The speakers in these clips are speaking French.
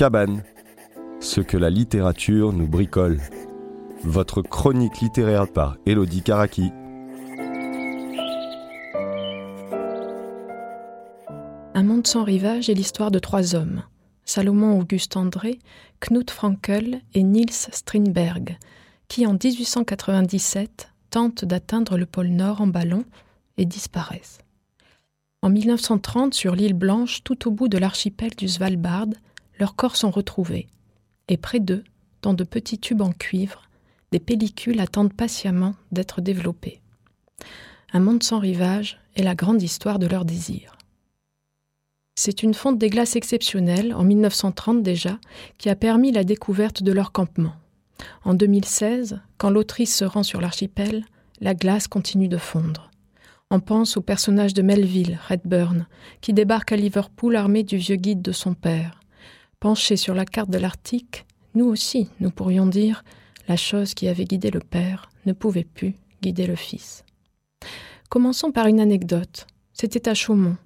Cabane, ce que la littérature nous bricole. Votre chronique littéraire par Elodie Karaki. Un monde sans rivage est l'histoire de trois hommes. Salomon Auguste André, Knut Frankel et Niels Strindberg, qui en 1897 tentent d'atteindre le pôle Nord en ballon et disparaissent. En 1930, sur l'île Blanche, tout au bout de l'archipel du Svalbard, leurs corps sont retrouvés. Et près d'eux, dans de petits tubes en cuivre, des pellicules attendent patiemment d'être développées. Un monde sans rivage est la grande histoire de leur désir. C'est une fonte des glaces exceptionnelle, en 1930 déjà, qui a permis la découverte de leur campement. En 2016, quand l'autrice se rend sur l'archipel, la glace continue de fondre. On pense au personnage de Melville, Redburn, qui débarque à Liverpool armé du vieux guide de son père. Penché sur la carte de l'Arctique, nous aussi, nous pourrions dire, la chose qui avait guidé le père ne pouvait plus guider le fils. Commençons par une anecdote. C'était à Chaumont.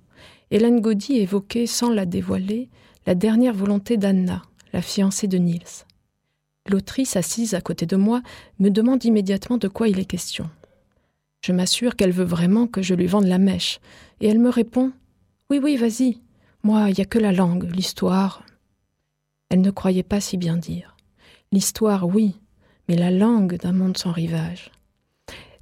Hélène Gaudy évoquait, sans la dévoiler, la dernière volonté d'Anna, la fiancée de Niels. L'autrice, assise à côté de moi, me demande immédiatement de quoi il est question. Je m'assure qu'elle veut vraiment que je lui vende la mèche. Et elle me répond Oui, oui, vas-y. Moi, il n'y a que la langue, l'histoire. Elle ne croyait pas si bien dire. L'histoire, oui, mais la langue d'un monde sans rivage.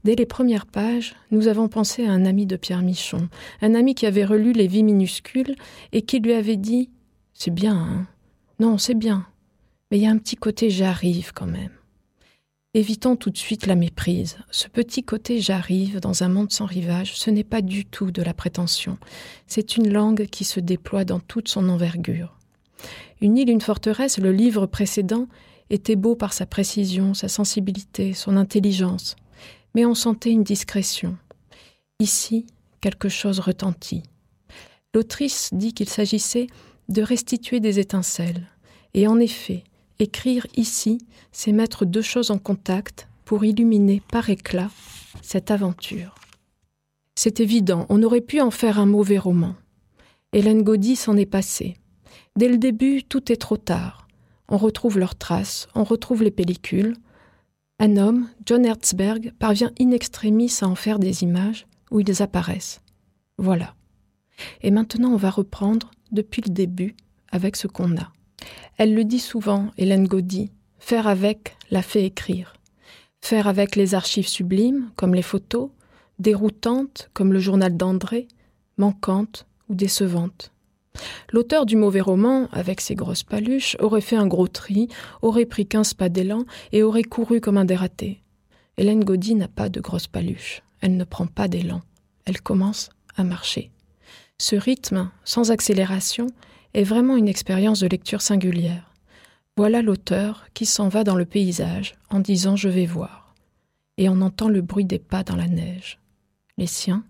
Dès les premières pages, nous avons pensé à un ami de Pierre Michon, un ami qui avait relu Les Vies minuscules et qui lui avait dit C'est bien, hein Non, c'est bien. Mais il y a un petit côté j'arrive quand même. Évitons tout de suite la méprise. Ce petit côté j'arrive dans un monde sans rivage, ce n'est pas du tout de la prétention. C'est une langue qui se déploie dans toute son envergure. Une île, une forteresse, le livre précédent, était beau par sa précision, sa sensibilité, son intelligence. Mais on sentait une discrétion. Ici, quelque chose retentit. L'autrice dit qu'il s'agissait de restituer des étincelles. Et en effet, Écrire ici, c'est mettre deux choses en contact pour illuminer par éclat cette aventure. C'est évident, on aurait pu en faire un mauvais roman. Hélène Gaudy s'en est passée. Dès le début, tout est trop tard. On retrouve leurs traces, on retrouve les pellicules. Un homme, John Herzberg, parvient in extremis à en faire des images où ils apparaissent. Voilà. Et maintenant, on va reprendre depuis le début avec ce qu'on a. Elle le dit souvent, Hélène Gaudy, faire avec la fait écrire. Faire avec les archives sublimes, comme les photos, déroutantes, comme le journal d'André, manquantes ou décevantes. L'auteur du mauvais roman, avec ses grosses paluches, aurait fait un gros tri, aurait pris quinze pas d'élan et aurait couru comme un dératé. Hélène Gaudy n'a pas de grosses paluches. Elle ne prend pas d'élan. Elle commence à marcher. Ce rythme, sans accélération, est vraiment une expérience de lecture singulière. Voilà l'auteur qui s'en va dans le paysage en disant je vais voir. Et on entend le bruit des pas dans la neige. Les siens,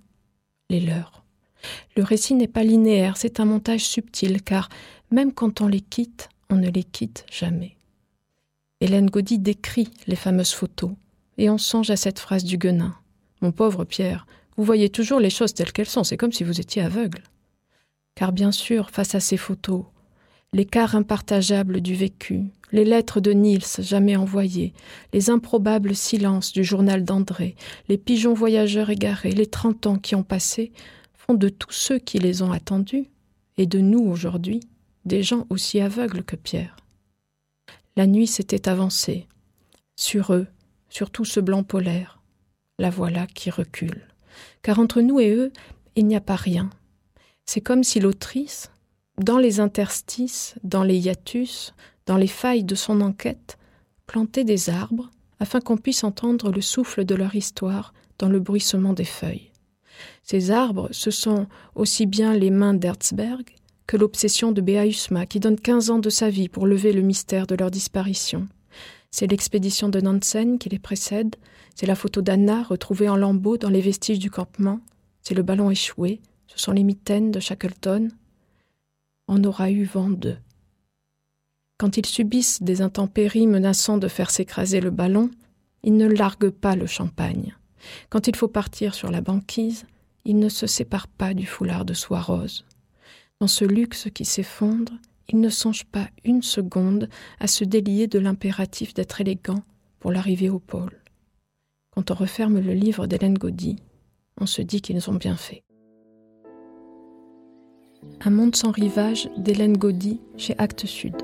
les leurs. Le récit n'est pas linéaire, c'est un montage subtil, car même quand on les quitte, on ne les quitte jamais. Hélène Gaudy décrit les fameuses photos, et on songe à cette phrase du Guenin. Mon pauvre Pierre, vous voyez toujours les choses telles qu'elles sont, c'est comme si vous étiez aveugle. Car bien sûr, face à ces photos, l'écart impartageable du vécu, les lettres de Niels jamais envoyées, les improbables silences du journal d'André, les pigeons voyageurs égarés, les trente ans qui ont passé, font de tous ceux qui les ont attendus, et de nous aujourd'hui, des gens aussi aveugles que Pierre. La nuit s'était avancée. Sur eux, sur tout ce blanc polaire, la voilà qui recule. Car entre nous et eux, il n'y a pas rien, c'est comme si l'autrice, dans les interstices, dans les hiatus, dans les failles de son enquête, plantait des arbres afin qu'on puisse entendre le souffle de leur histoire dans le bruissement des feuilles. Ces arbres, ce sont aussi bien les mains d'Herzberg que l'obsession de Béausma qui donne quinze ans de sa vie pour lever le mystère de leur disparition. C'est l'expédition de Nansen qui les précède, c'est la photo d'Anna retrouvée en lambeaux dans les vestiges du campement, c'est le ballon échoué, ce sont les mitaines de Shackleton. On aura eu vent d'eux. Quand ils subissent des intempéries menaçant de faire s'écraser le ballon, ils ne larguent pas le champagne. Quand il faut partir sur la banquise, ils ne se séparent pas du foulard de soie rose. Dans ce luxe qui s'effondre, ils ne songent pas une seconde à se délier de l'impératif d'être élégant pour l'arrivée au pôle. Quand on referme le livre d'Hélène Gaudy, on se dit qu'ils ont bien fait. Un monde sans rivage d'Hélène Gaudy chez Actes Sud.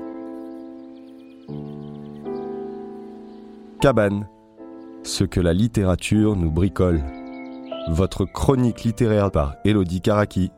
Cabane. Ce que la littérature nous bricole. Votre chronique littéraire par Elodie Karaki.